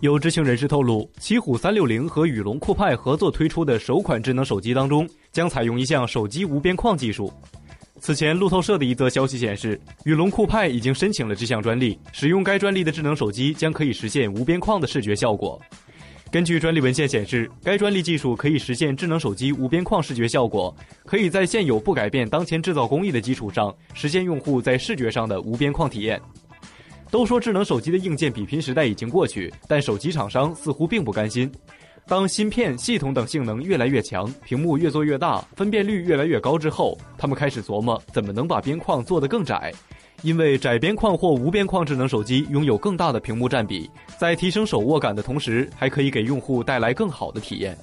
有知情人士透露，奇虎三六零和宇龙酷派合作推出的首款智能手机当中，将采用一项手机无边框技术。此前，路透社的一则消息显示，宇龙酷派已经申请了这项专利，使用该专利的智能手机将可以实现无边框的视觉效果。根据专利文献显示，该专利技术可以实现智能手机无边框视觉效果，可以在现有不改变当前制造工艺的基础上，实现用户在视觉上的无边框体验。都说智能手机的硬件比拼时代已经过去，但手机厂商似乎并不甘心。当芯片、系统等性能越来越强，屏幕越做越大，分辨率越来越高之后，他们开始琢磨怎么能把边框做得更窄。因为窄边框或无边框智能手机拥有更大的屏幕占比，在提升手握感的同时，还可以给用户带来更好的体验。